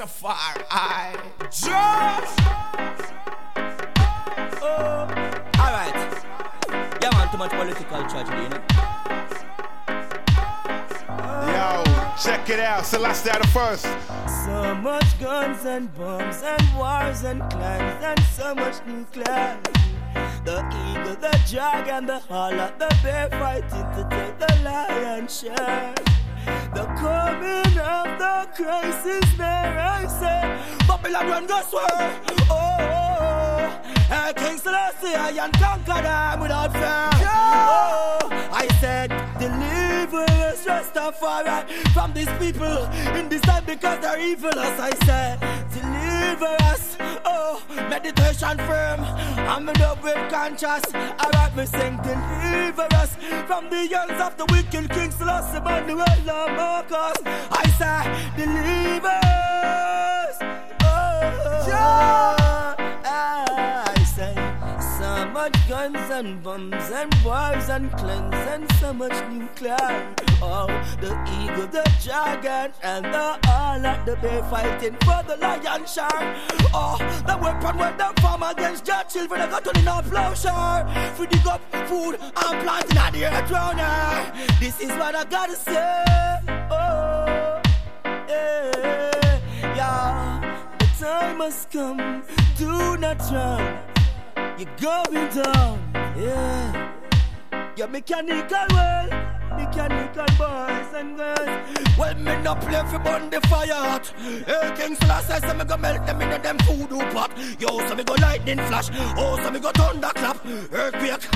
Rastafari. Just. Oh, alright. Yeah, man, too much political tragedy, you know. Yo, check it out. Selassie the first. So much guns and bombs and wars and clans and so much nuclear. The eagle, the dragon, the halla, the bear fighting to take the lion's share. The coming of the Christ is there, I say. Babylon run go swear. Oh. Uh, King Selassie, I and conquer them without fear. Oh, I said, deliver us, Rastafari, from these people in this time because they're evil. As I said, deliver us. Meditation firm. I'm in love with conscious. I write we sing, deliver us from the hands of the wicked King Selassie, Emmanuel, Marcus. I say, deliver us. Oh, yeah. Much guns and bombs and wars and clans and so much nuclear. Oh, the eagle, the dragon, and the all of the bear fighting for the lion shark. Oh, the weapon when them farm against your children, I got in a plowshare. For dig up food and planting at the earth here. This is what I gotta say. Oh, yeah, yeah. The time has come, do not run. You're going down, yeah. Your mechanical world, mechanical boys and girls. Well, me no play for burn the fire hot. Hey, King Selassie say me go melt them in them voodoo pot. Yo, so me go lightning flash. Oh, so me go thunderclap. Earthquake.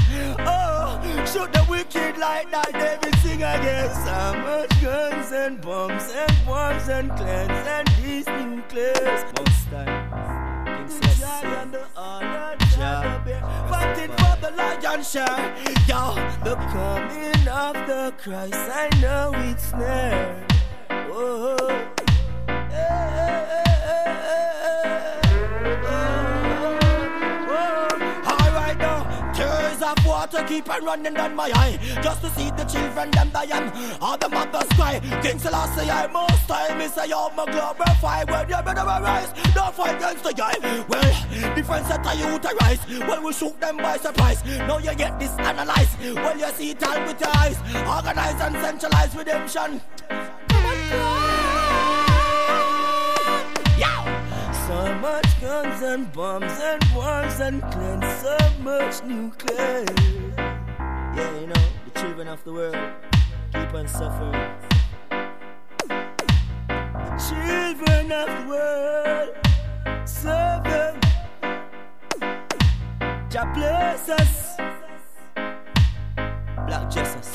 Oh, shoot the wicked like that. David sing again. So much guns and bombs and bombs and clans and these nuclears. Most time. King Selassie Fighting for the lion share. Yo, the coming of the Christ, I know it's near. Whoa. Water keep on running down my eye Just to see the children them dying All the mothers cry King Selassie I most time me say yo my glorify When you better rise Don't fight against the guy Well, different set of youth arise Well we shoot them by surprise. Now you get this analyzed. Well you see it with your eyes. Organize and centralize redemption. Yo! Much guns and bombs and wars and clans, so much nuclear. Yeah, you know, the children of the world keep on suffering. The children of the world suffer. Jah bless us. Black Jesus.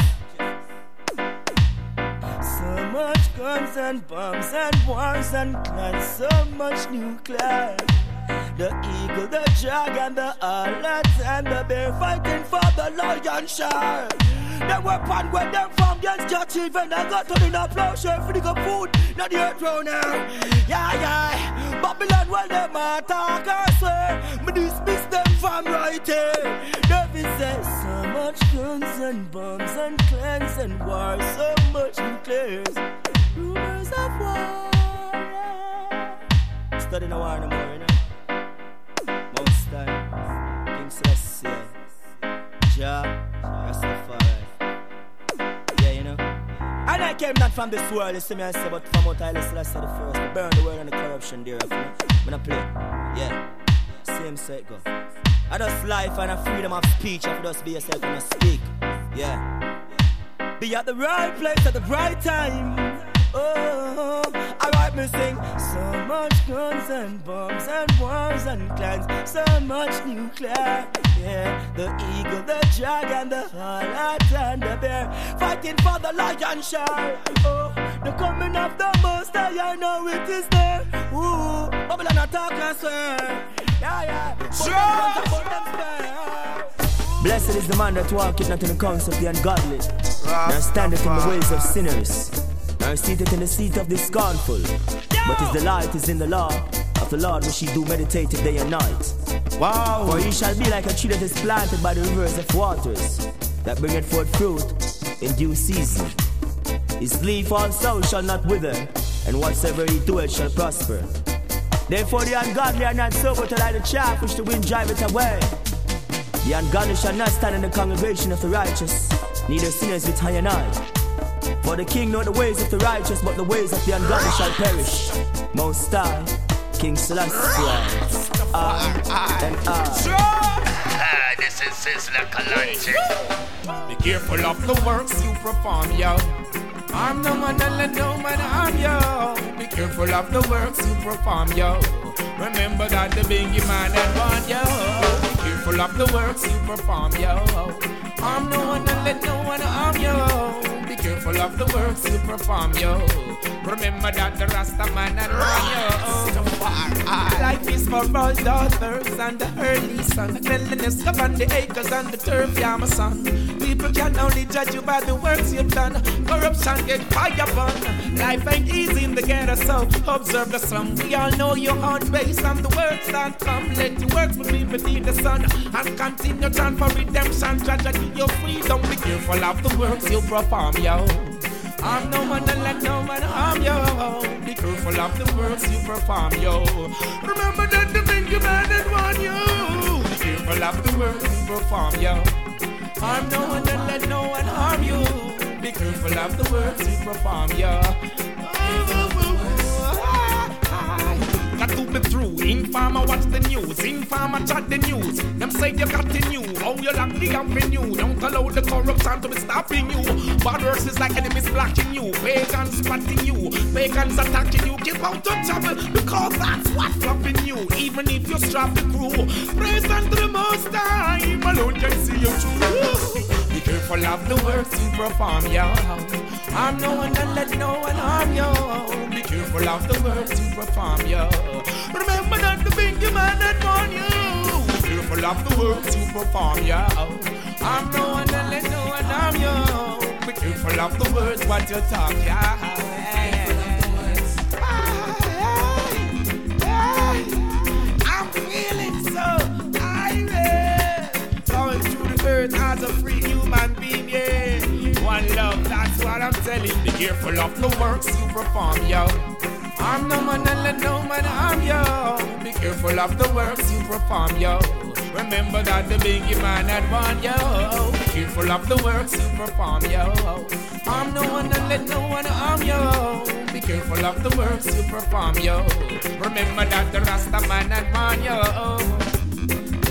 So much guns and bombs and wars and clans, so much nuclear. The eagle, the dragon, the harlot, and the bear fighting for the lion shark. The weapon when them against your children, I got on in a plowshare for the good food, not the earth round. Yeah, yeah. Babylon, when them attack, I swear, me dismiss them from right here. David says, so much guns and bombs and clans and wars, so much nuclears. Rumors of war. Studying a war no more, you know. Came not from this world, you see me I say, but from out I listen, I say the first. Burn the world and the corruption know. When I play, yeah. Same set go. I just life and a freedom of speech, I just be yourself and I speak. Yeah. Be at the right place at the right time. Oh, I me sing so much guns and bombs and wars and clans, so much nuclear. Yeah, the eagle, the dragon, the harlot, and the bear fighting for the lion shark. Oh, the coming of the most I know it is there. Ooh, Babylon attack, I swear. Yeah, yeah. But them spare. Blessed is the man that walketh not in the counsel of the ungodly, nor standeth in the ways of sinners, nor seated in the seat of the scornful. But his delight is in the law of the Lord, which he do meditate day and night. Wow. For he shall be like a tree that is planted by the rivers of waters, that bringeth forth fruit in due season. His leaf also shall not wither, and whatsoever he doeth shall prosper. Therefore the ungodly are not sober to light the chaff which the wind driveth away. The ungodly shall not stand in the congregation of the righteous, neither sinners with high and high. For the king know the ways of the righteous, but the ways of the ungodly shall perish. Most High, King Selassie, I ah, and I. This is Sizzla Kalonji. Be careful of the works you perform, yo. I'm no man and let no man harm you. Be careful of the works you perform, yo. Remember that the biggie man that want yo. Be careful of the works you perform, yo. I'm no one and let no one harm you. Be careful of the works you perform, yo. Remember that the Rasta man that want yo. Life is for all daughters and the early sun. The Cleanliness upon the acres and the turf, yeah, my son. People can only judge you by the works you've done. Corruption get fire burn. Life ain't easy in the ghetto, so observe the slum. We all know your own base and the words that come. Let your works be beneath the sun and continue to for redemption. Tragedy, your freedom. Be careful of the works you perform, yo. I'm no man and let no man harm you. Be careful of the words you perform, yo. Remember that the thing you man and want you. Be careful of the words you perform, yo. I'm no one and let no one harm you. Be careful of the words you perform, yo. To be true. Informer watch the news. Informer chat the news. Them say you got the new. Oh, you lock the avenue. Don't allow the corruption to be stopping you. Bad is like enemies blocking you. Pagans spotting you. Pagans attacking you. Keep out of trouble because that's what's flopping you. Even if you strap the crew. Praise unto the most time. Alone through. Of the works you perform, yo. I'm no one and let no one harm you. Be careful of the works you perform, yo. Remember that the big man that want you. Be careful of the works you perform, yo. I'm no one and let no one harm you. Be careful of the words what you talk, yeah. I'm feeling so irate. Going through the earth as a free yeah. One love, that's what I'm telling. Be careful of the works you perform, yo. I'm no man and let no man harm you. Be careful of the works you perform, yo. Remember that the biggie man had one, yo. Be careful of the works you perform, yo. I'm no one and let no one harm you. Be careful of the works you perform, yo. Remember that the Rasta man had one, yo.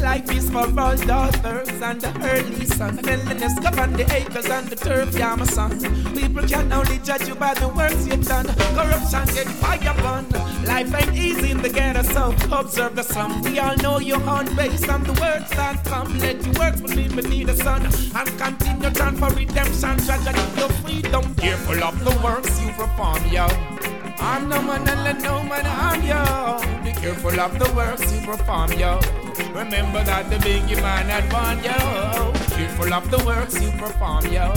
Life is for all daughters and the early sun. Cleanliness govern the acres and the turf, yeah, my son. People can only judge you by the works you've done. Corruption get fire burn. Life ain't easy in the ghetto, so observe the sun. We all know your own base on the words that come. Let your works believe beneath the sun and continue to for redemption. Tragedy, your freedom. Careful of the works you perform, yo. I'm no man and let no man harm yo. Be careful of the works you perform, yo. Remember that the biggie man had one, yo. Careful of the works you perform, yo.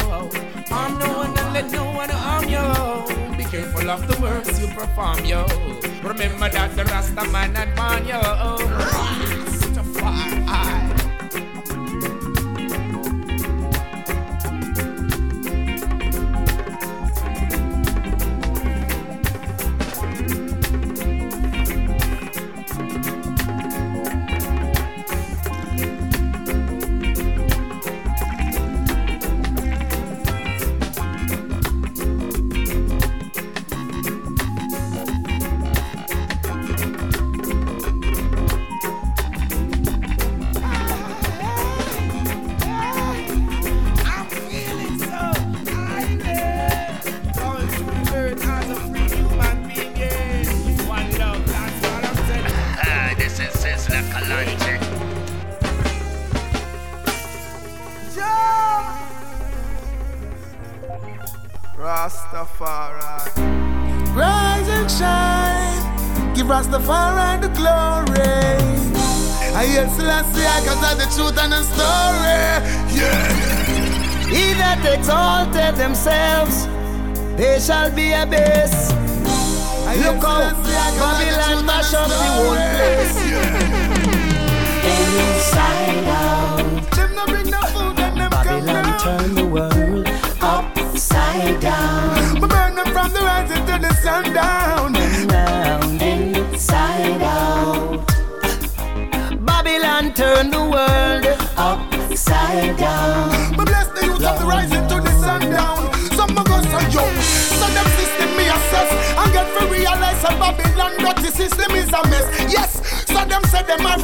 I'm no one and let no one harm you. Be careful of the works you perform, yo. Remember that the Rasta man had one, yo.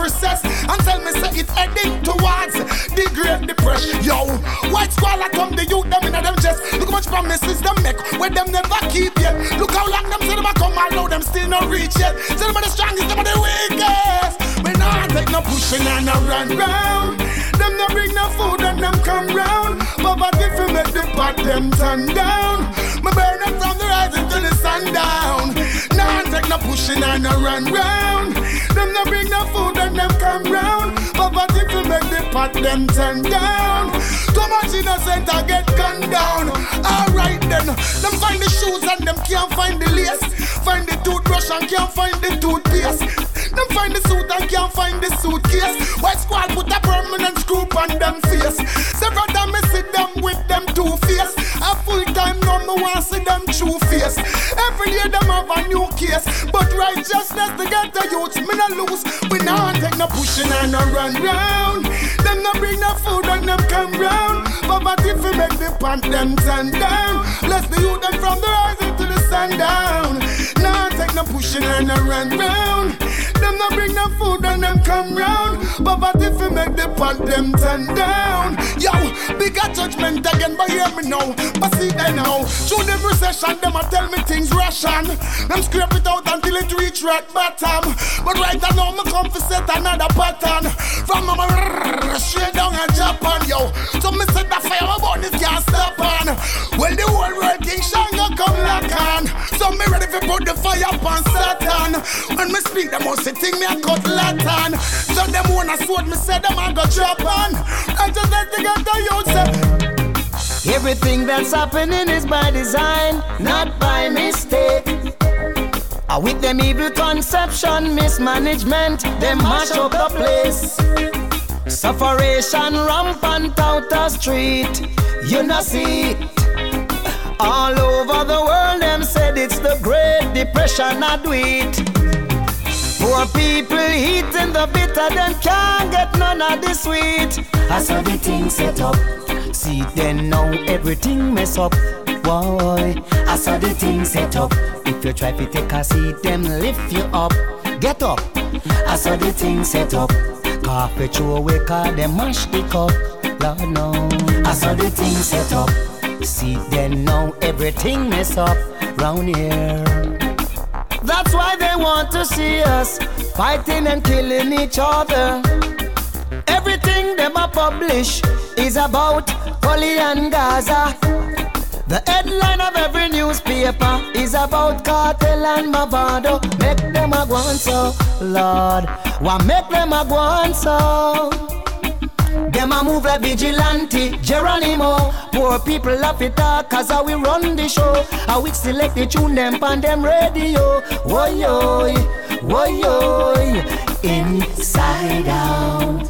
Recess and tell me say it's heading towards the great depression. Yo, white squalor come the youth them in them chest. Look how much promises them make where them never keep yet. Look how long them say them a come and low them still not reach yet. Say them are the strongest, them are the weakest. We not take no pushing and no run round. Them no bring no food and them come round. But if you make the pot them turn down, me burn them from the rising to the sundown. Nah, take no pushing and no run round. Them no bring no food and them come round. But if you make the pot them turn down, too much innocent I get gunned down. Alright then, them find the shoes and them can't find the lace. Find the toothbrush and can't find the toothpaste. Them find the suit and can't find the suitcase. White squad put a permanent screw on them face. Several times me sit them with them two face. A full time now me want see them true face. Every day them have a new case. But righteousness to get the youth me no lose. We not take no pushing and no run round. Them no bring no food and them come round. But if we make the pant them turn down. Bless the youth them from the rising to the sundown. Nah take no pushing and no run round. Them no bring no food and them come round. But if we make the pant them turn down. Yo, bigger judgment again, but hear me now. But see them now. Through the recession, them a tell me things ration. Them scrape it out until it reach rock bottom. But right now, me come to set another pattern. From my straight down in Japan, yo. So me set the fire about this can't stop on. Well, the whole world King Shango come lock on. So me ready to put the fire upon Satan. When me speak, them must say thing me a cut Latin. So them wanna sword me say them a go drop on. I just let to get the youth. Everything that's happening is by design, not by mistake. Uh, With them evil conception, mismanagement, them mash up the place. Sufferation rampant out the street, you not see it. All over the world, them said it's the Great Depression, I do it. Poor people eating the bitter, them can't get none of the sweet. I saw the thing set up. See then now everything mess up. Boy, I saw the thing set up. If you try to take a seat, them lift you up. Get up. I saw the thing set up. Coffee throw away, cause them mash the cup. Lord no. I saw the thing set up. See then now everything mess up round here. That's why they want to see us fighting and killing each other. Everything them a publish is about Gully and Gaza. The headline of every newspaper is about Kartel and Mavado. Make them a go so, Lord. Why make them a go so? Them a move like vigilante, Geronimo. Poor people love it talk cause how we run the show. How we select the tune them on them radio. Woy yoy, woy yoy, inside out.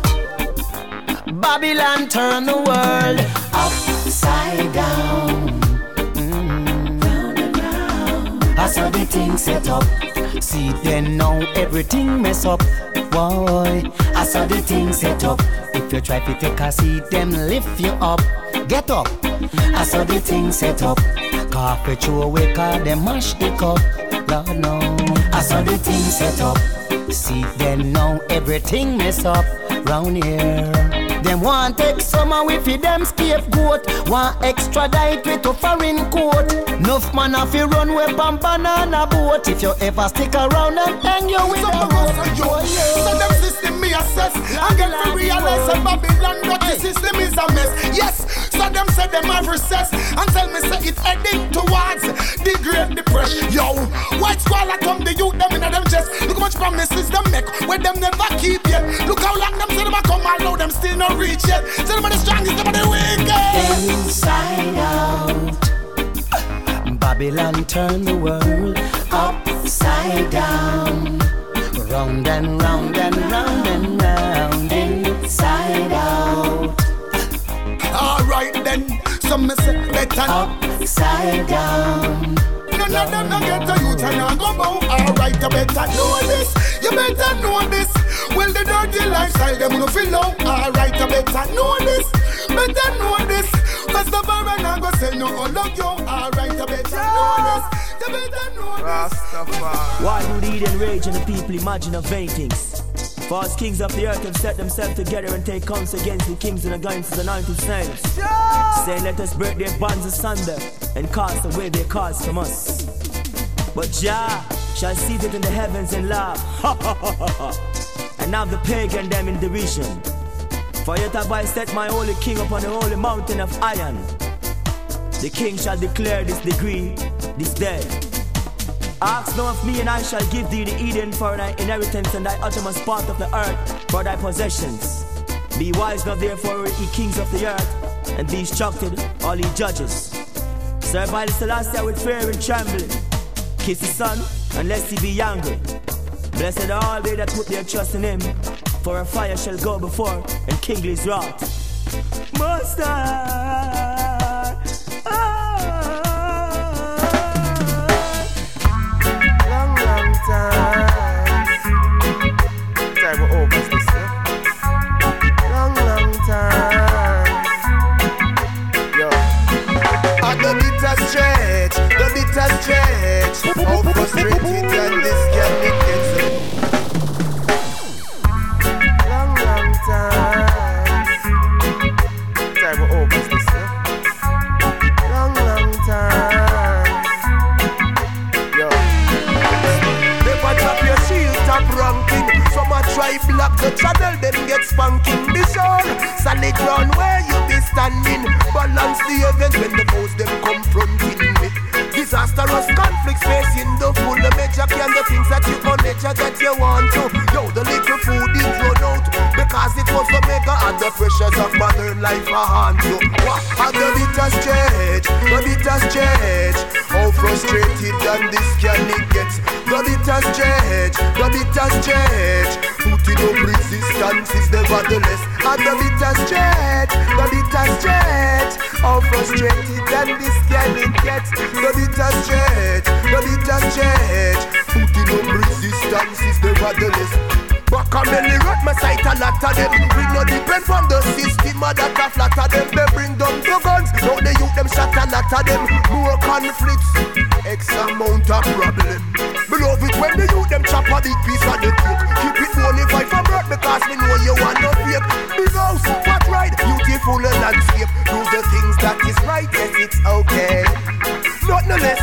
Babylon turn the world upside down. I saw the thing set up. See then now everything mess up. Boy, I saw the thing set up. If you try to take a seat, them lift you up. Get up. I saw the thing set up. Coffee throw away, cause them mash the cup. Lord no. I saw the thing set up. See them now everything mess up round here. Them want take summer with fi them scapegoat. Want extradite with to foreign court. Nuff man have fi run with on banana boat. If you ever stick around and hang you with Some a of us are young, rope. so them system me assess. I get to realize that Babylon dirty system is a mess. Yes, so them say them have recess and tell me say it's heading towards the Great Depression. Yo, white squalor come the youth them in them chest. Look how much promises them make where them never keep yet. Look how long them say them a come and low them still not reach yet. Say them are the strongest, them are the weakest. Inside out. Babylon turn the world upside down. Round and round and round some me say better. Upside down. None of them no get a youth and I go bow. Alright, you better know this. You better know this. Well, the dirty lifestyle them no feel low. Alright, you better know this. better know this. Cause the baron I go say no, oh look you, alright, you better know this. You better know this. Rastafari. Why do the Eden rage and the people imagine of vain things? False kings of the earth have set themselves together and take counsel against the kings and against the anointed saints. Saying, let us break their bonds asunder and cast away their cause from us. But Jah shall seat it in the heavens and laugh. Ha ha ha ha ha. And now the pagan them in derision. For yet have I set my holy king upon the holy mountain of Zion. The king shall declare this decree this day. Ask now of me, and I shall give thee the Eden for thy inheritance and thy uttermost part of the earth for thy possessions. Be wise now, therefore, ye kings of the earth, and be instructed, all ye judges. Serve by the Celestia with fear and trembling. Kiss the Son, unless he be angry. Blessed are all they that put their trust in him, for a fire shall go before and kindle his wrath. Most the and the pressures of modern life are hard you. And the bitter stretch, the bitter stretch. How frustrated and this can it get? The bitter stretch, the bitter stretch. Putting up resistance is nevertheless. And the bitter stretch, the bitter stretch. How frustrated and this can it get? The bitter stretch, the bitter stretch. Putting up resistance is nevertheless. Back a belly rot my sight a lot of them. We no depend from the system a that a flatter them. They bring down the guns Now the youth them shot a lot of them. More conflicts X amount of problem. Me love it when the youth them chop a big piece of the cake Keep it bonafide from birth because me know you want no fake Big house, fat ride, beautiful landscape. Do the things that is right, yes it's okay. Not no less,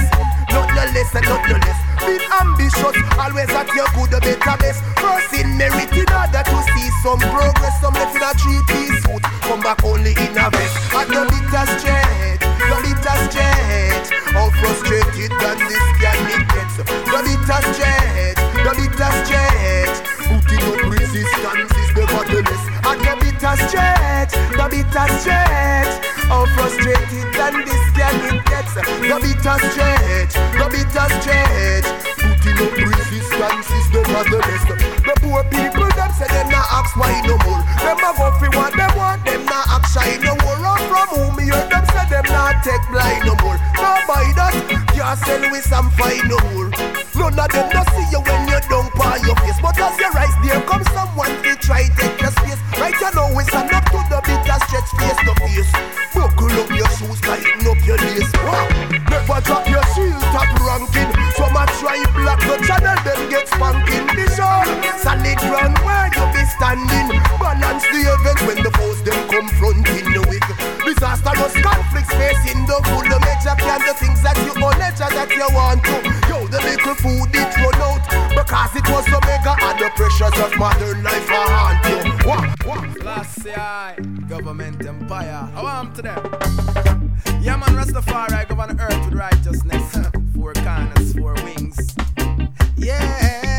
not no less and not no less Be ambitious, always at your good, the better best. First in merit in order to see some progress Some left in a three-piece suit, come back only in a vest. At the bitter stretch, the bitter stretch How frustrated than this can it get. The bitter stretch, the bitter stretch Putting up resistance is nevertheless At the bitter stretch, the bitter stretch How frustrated than this can it get The bitter stretch, the bitter stretch. Putting up resistance is nevertheless The poor people them say them not ask why no more. Them a go fi what them want, them not ask shy no more. Run from whom me hear them say them not take blind no more. No buy that, can't sell with some fine no more None of them no see you when you don't par your face. But as you rise there comes someone to try take your space. Right you know we stand up to the bitter stretch face to face. Buckle up your shoes, tighten up your lace. Wow. Never drop your shield, top ranking. Some a try block the channel, then get spanking This all solid ground where you be standing. Balance the event when the foes them confronting the weak Disastrous conflicts facing the full The major can the things that you own nature that you want to little food it run out Because it was so and the pressures of modern life are hard to What? What? Government empire. I want to them. Yeah, man, Rastafari govern earth with righteousness. four corners, four wings. Yeah,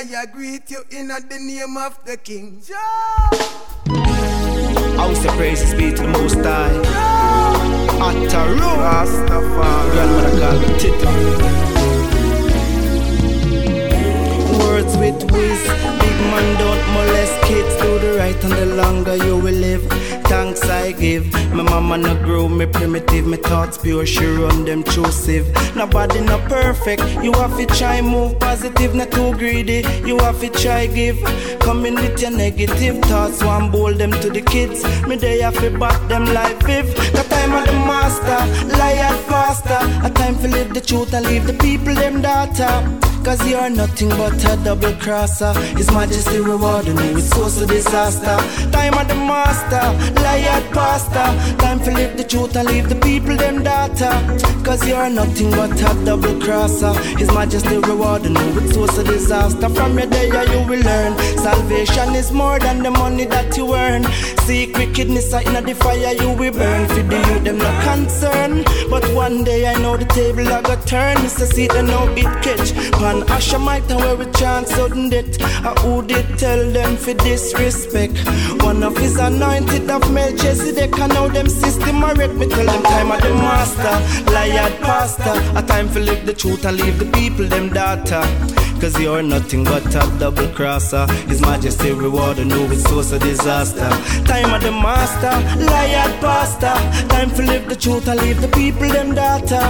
I greet you in the name of the King. House of praises be to the Most High. Ataru. Rastafari. Grandmother called me Tita. Words with wisdom. Big man don't molest kids. Do the right and the longer you will live I give. My mama no grow me primitive, my thoughts pure, she run them intrusive. Nobody no perfect, you have to try move positive, not too greedy. You have to try give. Coming with your negative thoughts, one bowl them to the kids. Me they have to back them like fifth. The time of the master, lie at faster. A time to live the truth and leave the people them data. Cause you are nothing but a double crosser. His majesty rewarding you with source of disaster. Time of the master, liar pastor. Time to live the truth and leave the people them data. Cause you are nothing but a double crosser. His majesty rewarding you with source of disaster. From your day you will learn. Salvation is more than the money that you earn. Seek wickedness in the fire you will burn. For the youth them no concern. But one day I know the table I got turn. Mr. Seat and no bit catch. Pan Ashamite and where we chant sudden death. I who did tell them for disrespect. One of his anointed of Melchizedek. I know them system I wreck me. Tell them time of the master. Liar pastor. A time for live the truth and leave the people them data. Cause you're nothing but a double crosser. His majesty rewarding you with source of disaster. Time of the master, liar pastor. Time to live the truth and leave the people them data.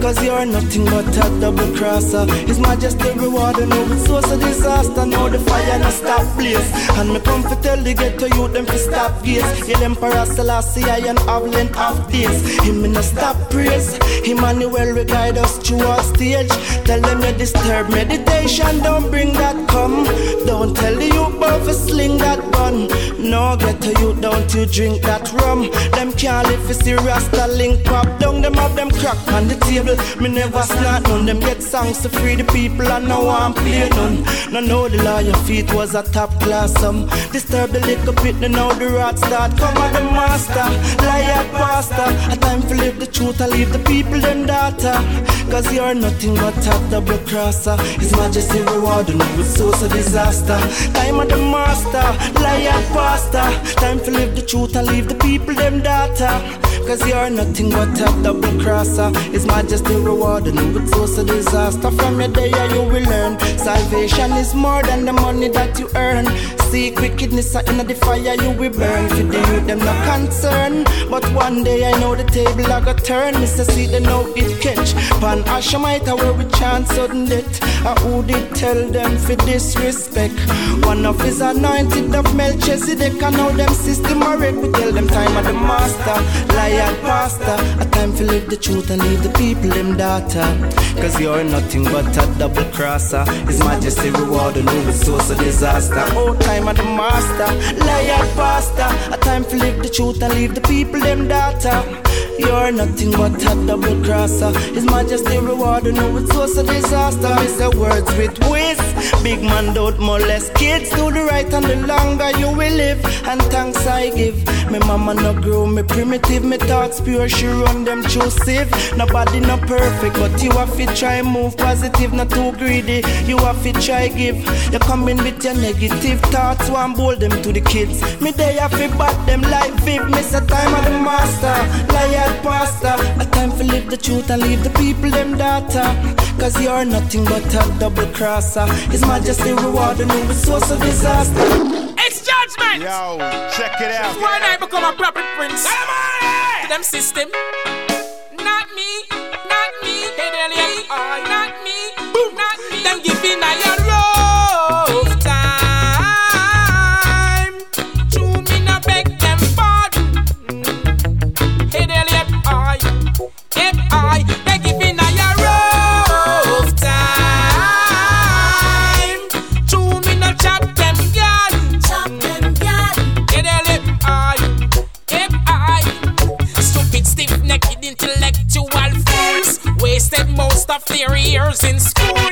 Cause you're nothing but a double crosser. His majesty rewarding you with source of disaster. Now the fire no stop blaze. And me come to tell the ghetto youth them to stop gaze. Yeah, Emperor Selassie I and length of days. Him in a stop praise. Emmanuel will guide us through our stage. Tell them you disturb meditation don't bring that come. Don't tell the youth about sling that No, get to you, don't you drink that rum. Them can't live for see Rasta link pop down. Them have them crack on the table. Me never snort none. Them get songs to free the people and no one play none. No know the law feet was a top class some. Disturb the little bit, now the rats start. Come on the master, liar pastor. A time to live the truth, I leave the people them data. Cause you're nothing but a double crosser. His majesty rewarding with source of disaster. Time of the master, liar pastor. Time to live the truth and leave the people them data. Cause you're nothing but a double crosser. His majesty rewarding with source of disaster. From your day you will learn. Salvation is more than the money that you earn. Seek wickedness in the fire, you will burn. For the youth, them no concern. But one day I know the table I got turn. Mr. See the know it catch. Pan Ashamite, where we chant sudden death. I who did tell them for disrespect. One of his anointed of Melchizedek. I know them system already. We tell them time of the master. Liar pastor. A time to live the truth and leave the people them data. Cause you're nothing but a double crosser. His majesty reward and new source of disaster. Oh, time of the master. Liar pastor. A time to live the truth and leave the people them data. You're nothing but a double crosser. His majesty reward and who is source a disaster. It's the words with whiz. Big man don't molest kids. Do the right and the longer you will live. And thanks I give. My mama no grow me primitive. Me thoughts pure. She run them through sieve. Nobody no perfect, but you have to try move positive, not too greedy. You have to try give. You come in with your negative thoughts, one bowl them to the kids. Me day have to bat them like viv. Miss a time of the master, liar pastor. A time for live the truth and leave the people them data. Cause you're nothing but a double crosser. His majesty reward and the source of disaster. It's judgment. Yo, check it out. Why I become a proper prince? Come on! To them system. Not me, not me. Hey, there, yeah. Oh, not me, not me. Them giving a years in schools.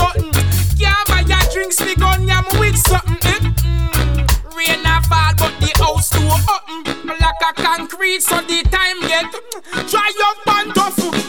house too open. Mm, like a concrete, so the time get mm, dry up and tough.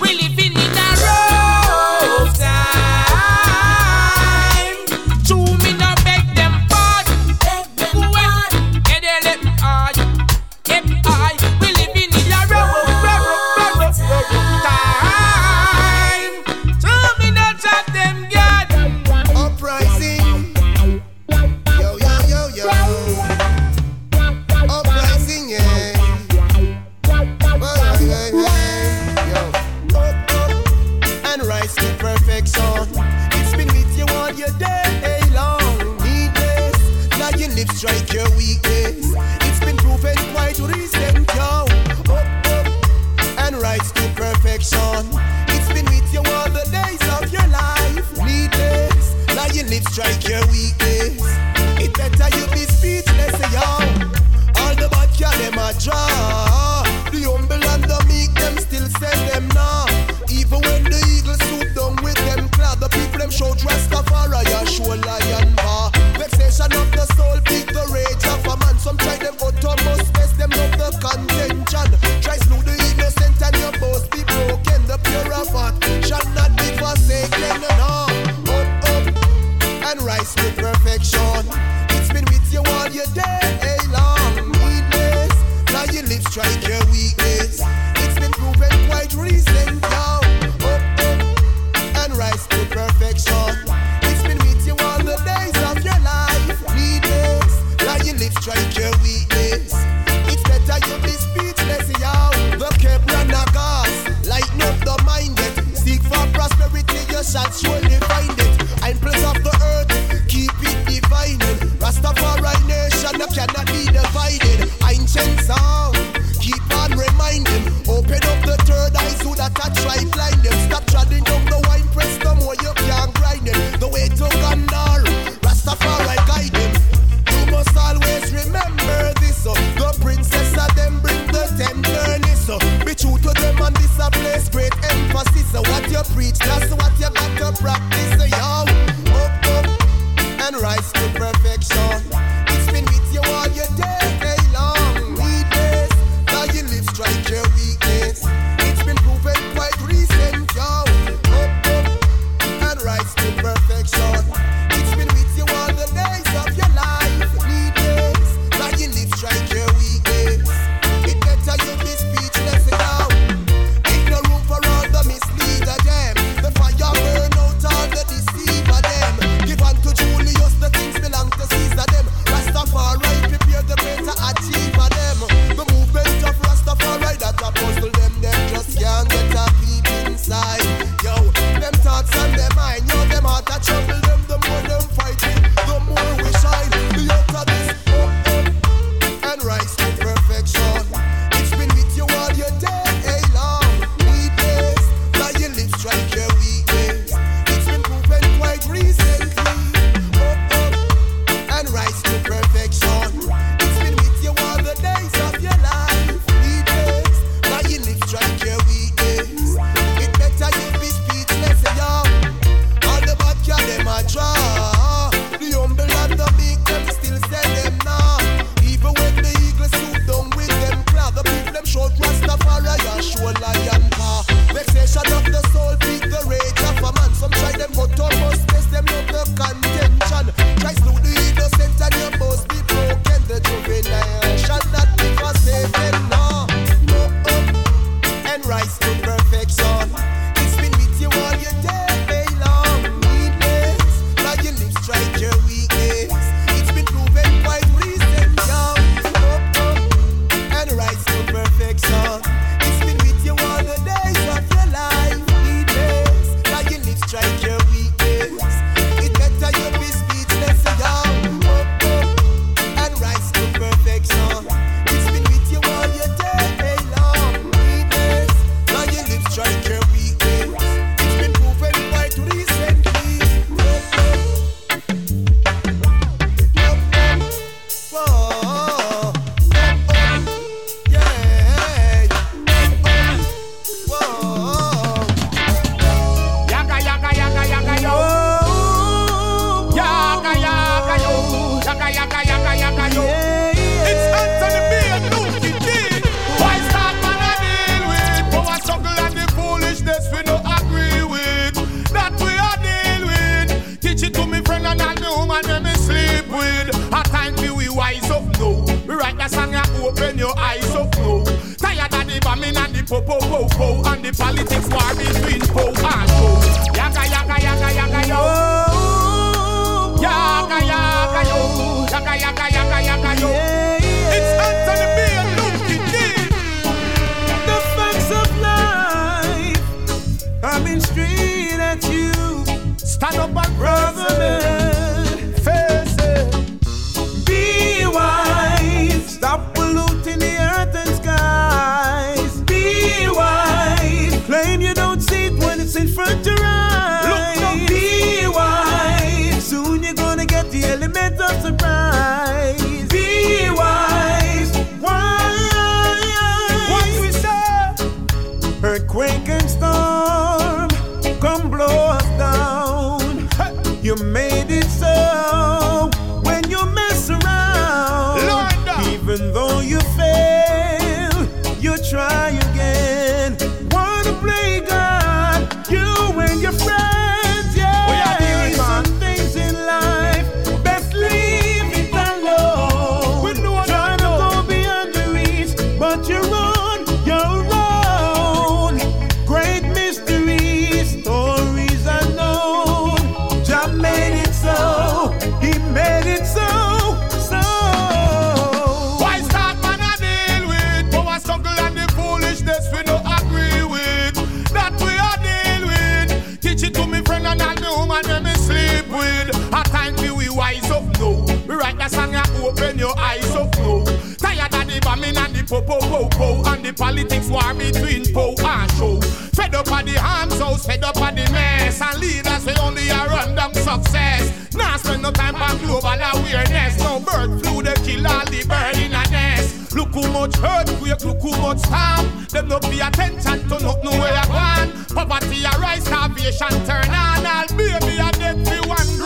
Politics war between po and show. Fed up of the arms house, fed up of the mess. And leaders we only a random success. Now spend no time for global awareness. No bird flu they kill all the bird in a nest. Look how much earthquake, look how much storm Them no pay attention to nothing where you gone. Poverty a rise, starvation turn on. All baby a dead one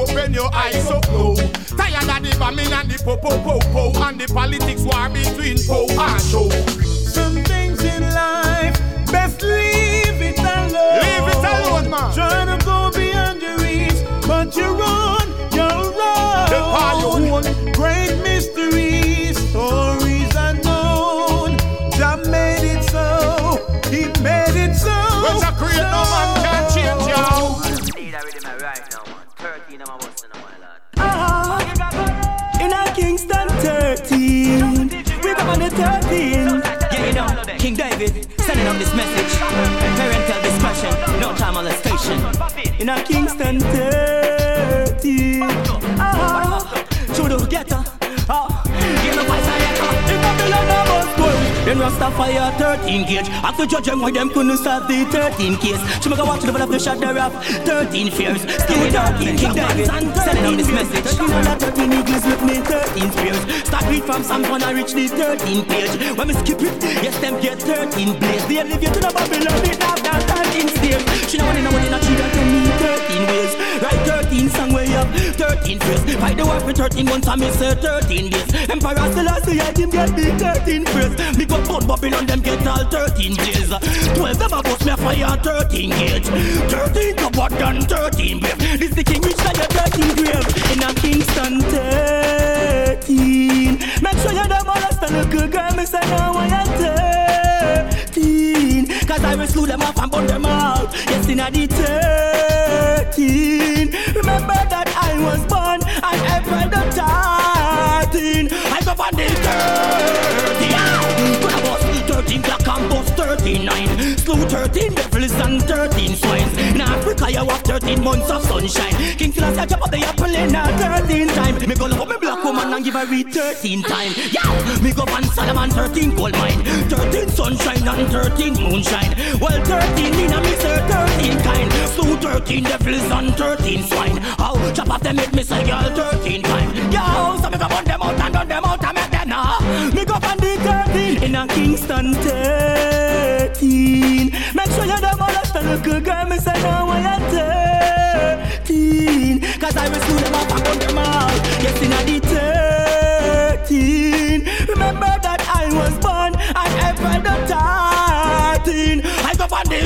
open your eyes up now. Tired of the bombing and the po po po po no. No. No and the politics war between po and show. Man. Trying to go beyond your reach, but you're on your Depart your own. In a Kingston 13. Ah, Through the ghetto, ah. give me voice and echo. In Babylon, I was born. Then Rastafire 13 gauge. I could judge them why them couldn't solve the 13 case. She make a watch the of the shot the rap. 13 fears. Still 13 King David sending out this message. 13 and a 13 eagles with me 13 spears. Start read from Psalm 1 I reach the 13 page. When me skip it, yes them get 13 blaze. They live you to the Babylon, it have that 13 stairs. She know what in a what in a she tell me 13 ways. Write 13 song way up, 13 phrase. Fight the war for 13 months and me say 13 days. Emperor Selassie I him get the 13 phrase. Me go burn Babylon them get all 13 days. 12 them a bust me a fire 13 gauge. 13 cupboard than 13 brave. This the king which got your 13 grave. In a Kingston 13. Make sure you don't molest a little girl. Me say no I am 13. Cause I will slew them off and burn them out. Yes in a the 13. You have 13 months of sunshine. King Selassie chop up the apple in a 13 time. Me go love up me black woman and give her read 13 time. Yeah, me go van Solomon 13 gold mine. 13 sunshine and 13 moonshine. Well 13 in a me say 13 kind. So 13 devils and 13 swine. How? Chop off them head me say girl 13 time. Yo, so me go burn them out and run them out and make them nah Me go van the 13 in a Kingston 13 little girl Me say no I am 13 Cause I will them up and burn them out Yes in a the 13 Remember that I was born on April the 13 I go on the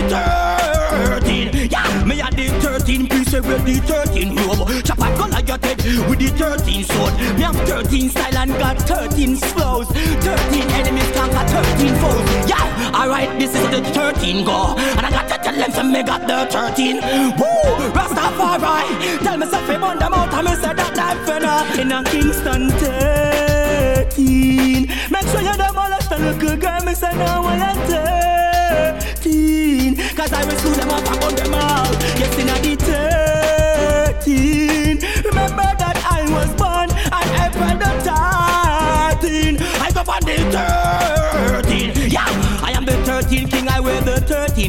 13 Yeah, me at the 13 piece say we're the 13 robe. Chop a gun like your head with the 13 sword. Me have 13 style and got 13 flows. 13 enemies conquer 13 foes. Yeah, alright, this is the 13 go. And I got tell them some me got the 13. Woo, Rastafari. Tell me something on them out and me say that I'm finna in a Kingston 13. Make sure you don't molest a little girl, me say no one at 13. Cause I will screw them up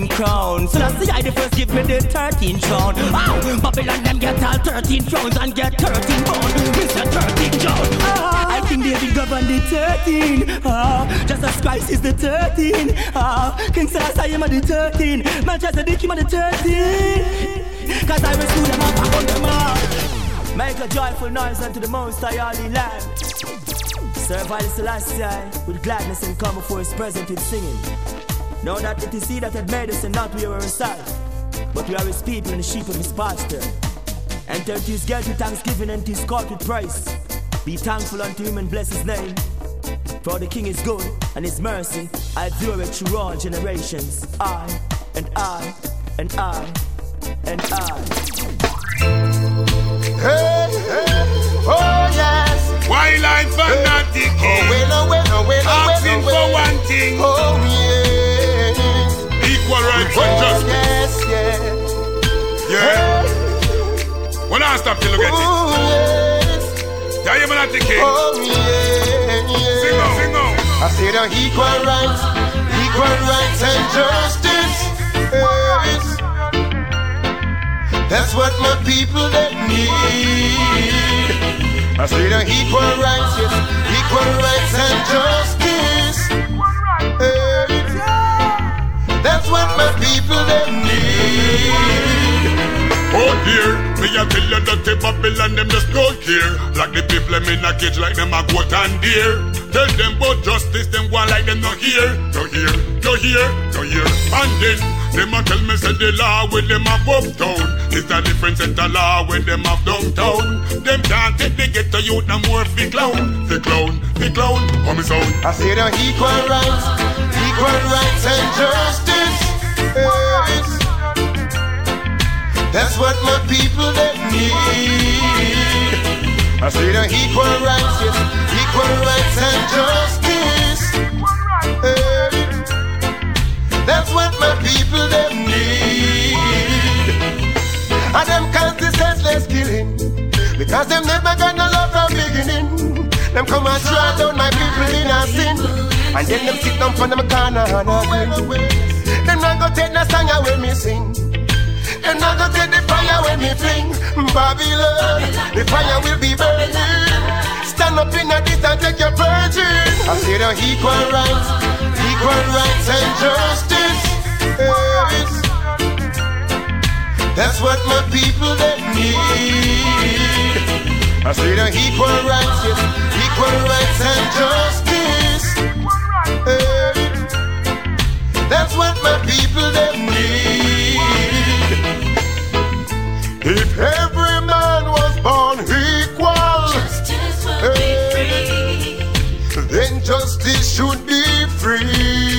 13 crown. The I the first give me the 13 crown. Wow, Babylon them get all 13 thrones and get 13 born. Mr. 13 John. Ah, I think David governed the 13. Ah, Jesus Christ is the 13. Ah, King Selassie am the 13. Manchester Dick him the 13. Cause I will screw them up burn them all. Make a joyful noise unto the most high holy land. Serve I the Celestia with gladness and come before his presence with singing. Know that it is he that had made us and not we ourselves. But we are his people and the sheep of his pasture. Enter into his gate with thanksgiving and his court with praise. Be thankful unto him and bless his name. For the king is good and his mercy I endure it through all generations. I and I and I and I. Hey, hey, oh yes. Wildlife fanatic. Oh well, oh well, oh well, oh well, Asking oh well. for one thing. Oh yes. Equal rights and justice. yes, yes. Yeah. When I stop till you get it. Yeah, you not the king. Oh yes. Sing out, sing out. I say the equal rights, equal rights and justice. Yes. That's what my people they need. I say the equal rights, yes, equal rights and justice. That's what my people they need. Oh dear, me a tell you that the Babylon them just don't care. Like the people them in a cage like them a goat and deer. Tell them about justice, them go like them no hear. No hear, no hear, no hear. And then them a tell me say the law when them have uptown is a different set of law when them have downtown. Them can't take the ghetto youth no more fi clown, fi clown, fi clown. How me sound? I say the equal rights, equal rights and justice. Yes. That's what my people they need. I say the equal rights, yes, equal rights and justice. Yes. That's what my people they need. And them cause the senseless killing. Because them never got no love from beginning. Them come and draw down my people in a sin. And then them sit down from them corner and a grin. Them not go take no song away me sing. Them not go take the fire when me fling. Babylon, the fire will be burning. Stand up in a and take your virgin. I say the equal rights, equal rights and justice. Yes. That's what my people they need. I say the equal rights, yes, equal rights and justice. That's what my people they need. If every man was born equal, then justice should be free.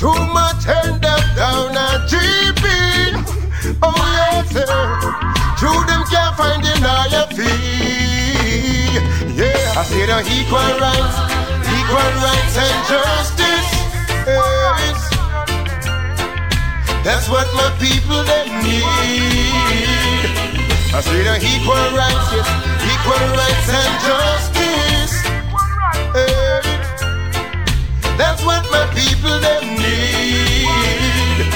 Too much hand up down a GP. Oh, yes, sir. True, them can't find the lawyer fee. Say the equal rights, equal rights and justice. Yes. That's what my people they need. I say the equal rights, yes, equal rights and justice. Yes. That's what my people they need.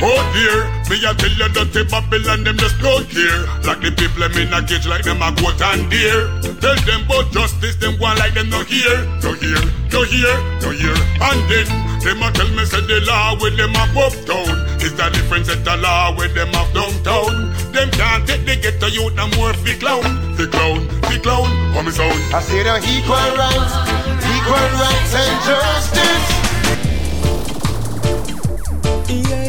Oh dear, me a tell you that the Babylon them just don't care. Like the people them in a cage like them a goat and deer. Tell them about justice, them go like them no hear, no hear, no hear, no hear. And then them a tell me say the law when them have uptown is a different set of law when them have downtown. Them can't take the ghetto youth no more fi clown, fi clown, fi clown. How me sound? I say the equal rights, equal rights and justice. Yeah, yeah, yeah.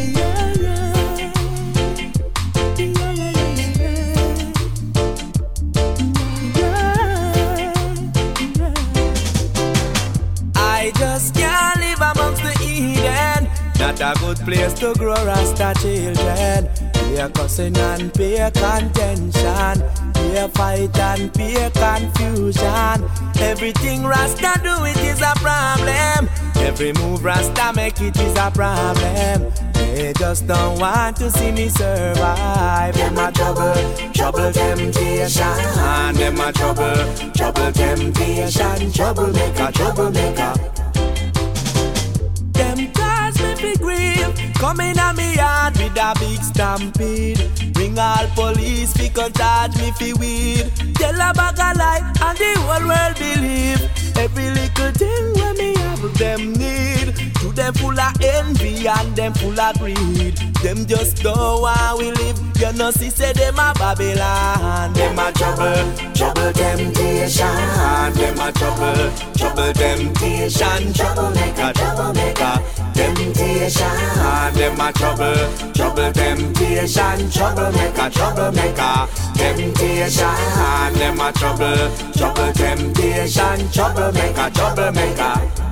Good place to grow Rasta children. Peer cussing and peer contention. Peer fight and peer confusion. Everything Rasta do it is a problem. Every move Rasta make it is a problem. They just don't want to see me survive. Them a trouble, trouble temptation. Them a trouble, trouble temptation. Troublemaker, troublemaker. Grieve. Coming at me yard with a big stampede. Bring all police fi come charge me fi weed. Tell a bag a lie and the whole world believe. Every little thing when me have them need. To them full of envy and them full of greed. Them just don't want we live. You know see say them a Babylon. Them a trouble, trouble temptation. Them a trouble, trouble temptation. Troublemaker, troublemaker. Temptation, ah, them a trouble, trouble temptation, troublemaker, troublemaker. Temptation, ah, them a trouble, trouble temptation, troublemaker, troublemaker.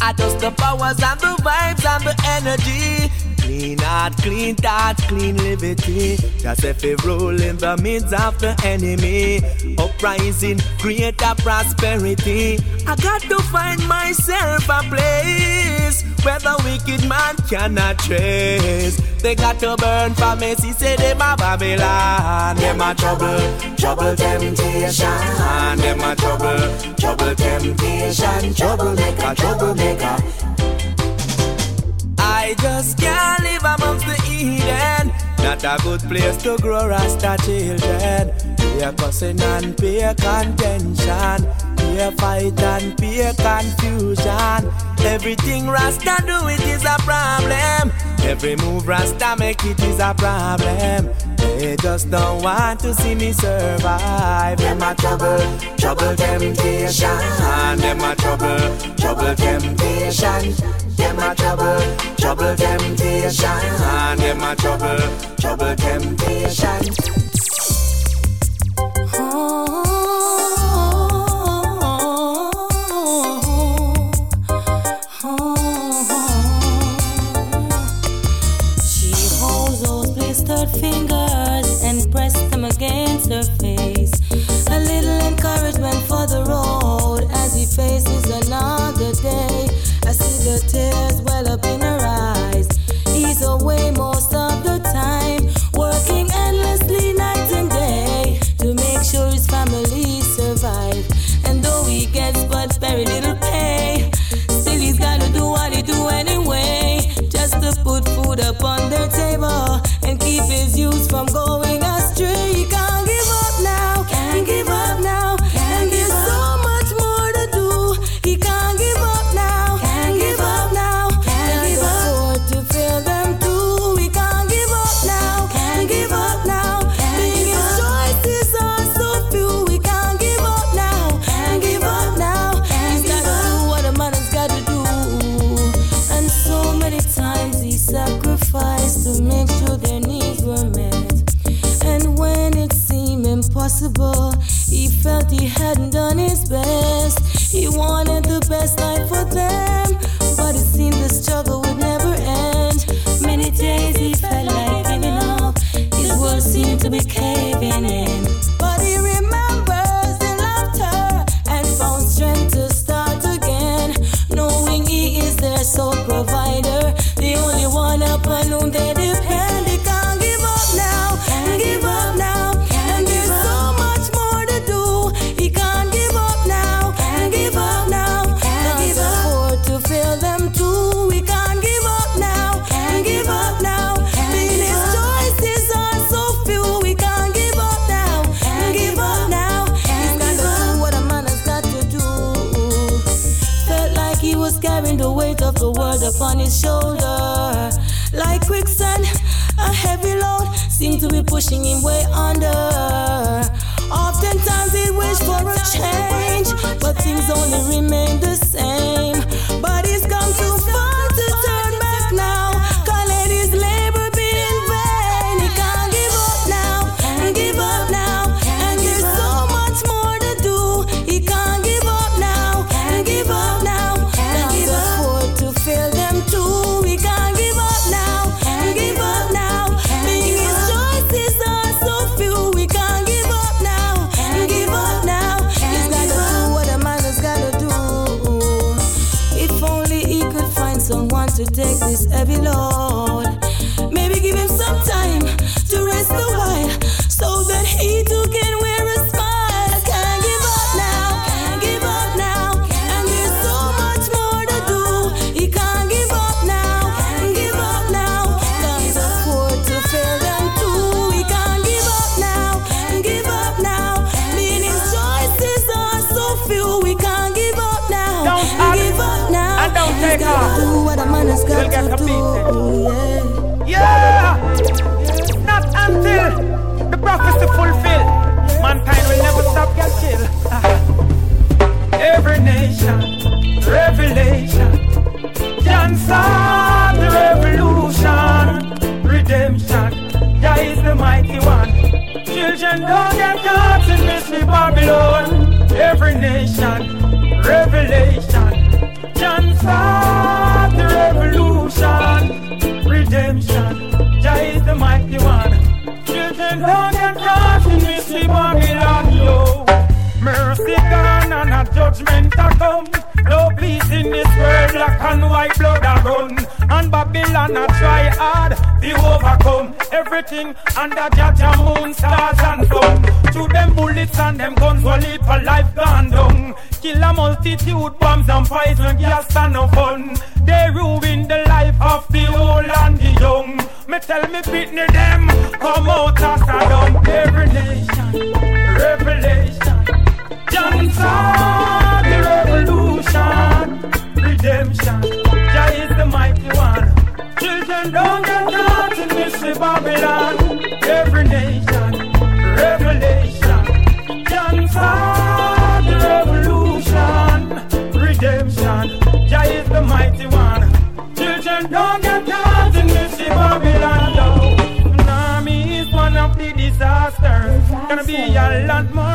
I just the powers and the vibes and the energy. Clean heart, clean thoughts, clean liberty. Just if we roll in the midst of the enemy. Uprising, greater prosperity. I got to find myself a place where the wicked man cannot trace. They got to burn for me, see, say them a Babylon. Them a trouble, trouble temptation. Them a trouble, trouble temptation. Troublemaker, troublemaker. I just can't live amongst the Eden. Not a good place to grow Rasta children. Peer cussing and peer contention. Peer fight and peer confusion. Everything Rasta do it is a problem. Every move Rasta make it is a problem. They just don't want to see me survive. Them a trouble, trouble temptation. Them a trouble, trouble temptation. Them a trouble, trouble temptation. Them a trouble, trouble temptation. She pushing him way under. Oftentimes he wished for a change, but things only remain the Jamaica. Do what a man has got to do. Yeah. Yeah. Not until the prophecy fulfill. Mankind will never stop get killed. Every nation, revelation. John saw the revolution, redemption. Jah is the mighty one. Children don't get caught in mystery Babylon. Every nation, revelation. John saw the revolution, redemption. Jah is the mighty one. Children don't get caught in mystery judgment a come. No peace in this world, black and white blood a run. And Babylon a try hard to overcome everything under Jah Jah moon, stars and sun. To them bullets and them guns will leap a life gone down. Kill a multitude, bombs and poison gas and no fun. They ruin the life of the old and the young. Me tell me Pitney them come out a dumb. Every nation, revelation. Saw the revolution, redemption. Jah is the mighty one. Children don't get in mystery Babylon. Every nation, revelation. Saw the revolution, redemption. Jah is the mighty one. Children don't get in mystery Babylon. Is one of the disasters. Gonna be a lot more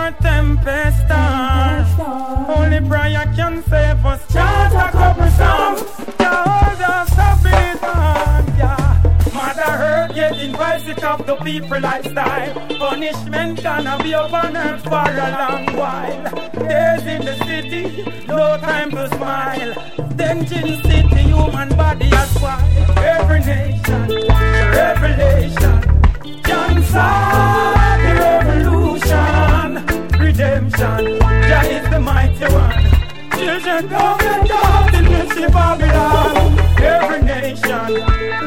sick of the people lifestyle. Punishment gonna be upon earth for a long while. Days in the city, no time to smile. Tension city, human body as wild. Every nation, revelation. John saw the revolution, redemption. Jah is the mighty one. Children get caught in mystery Babylon. Every nation,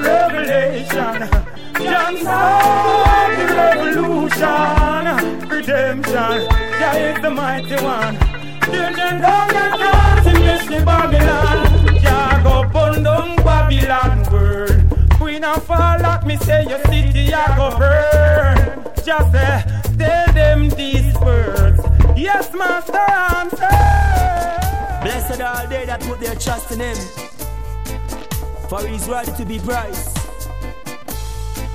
revelation. Saw the revolution, redemption. Jah is the mighty one. Children don't get caught in Babylon. Jah go burn down Babylon world. Queen of fall like me say your city I go burn. Just uh, tell them these words. Yes, master, answer. Blessed are they that put their trust in him, for he is worthy to be praised.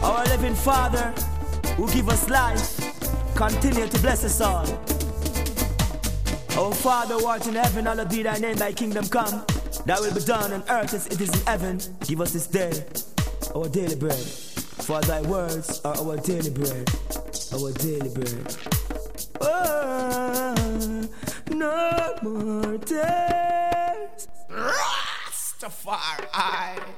Our living Father, who give us life, continue to bless us all. Our Father, who art in heaven, hallowed be thy name, thy kingdom come. Thy will be done on earth as it is in heaven. Give us this day our daily bread. For thy words are our daily bread. Our daily bread. Oh, no more days. Rastafari.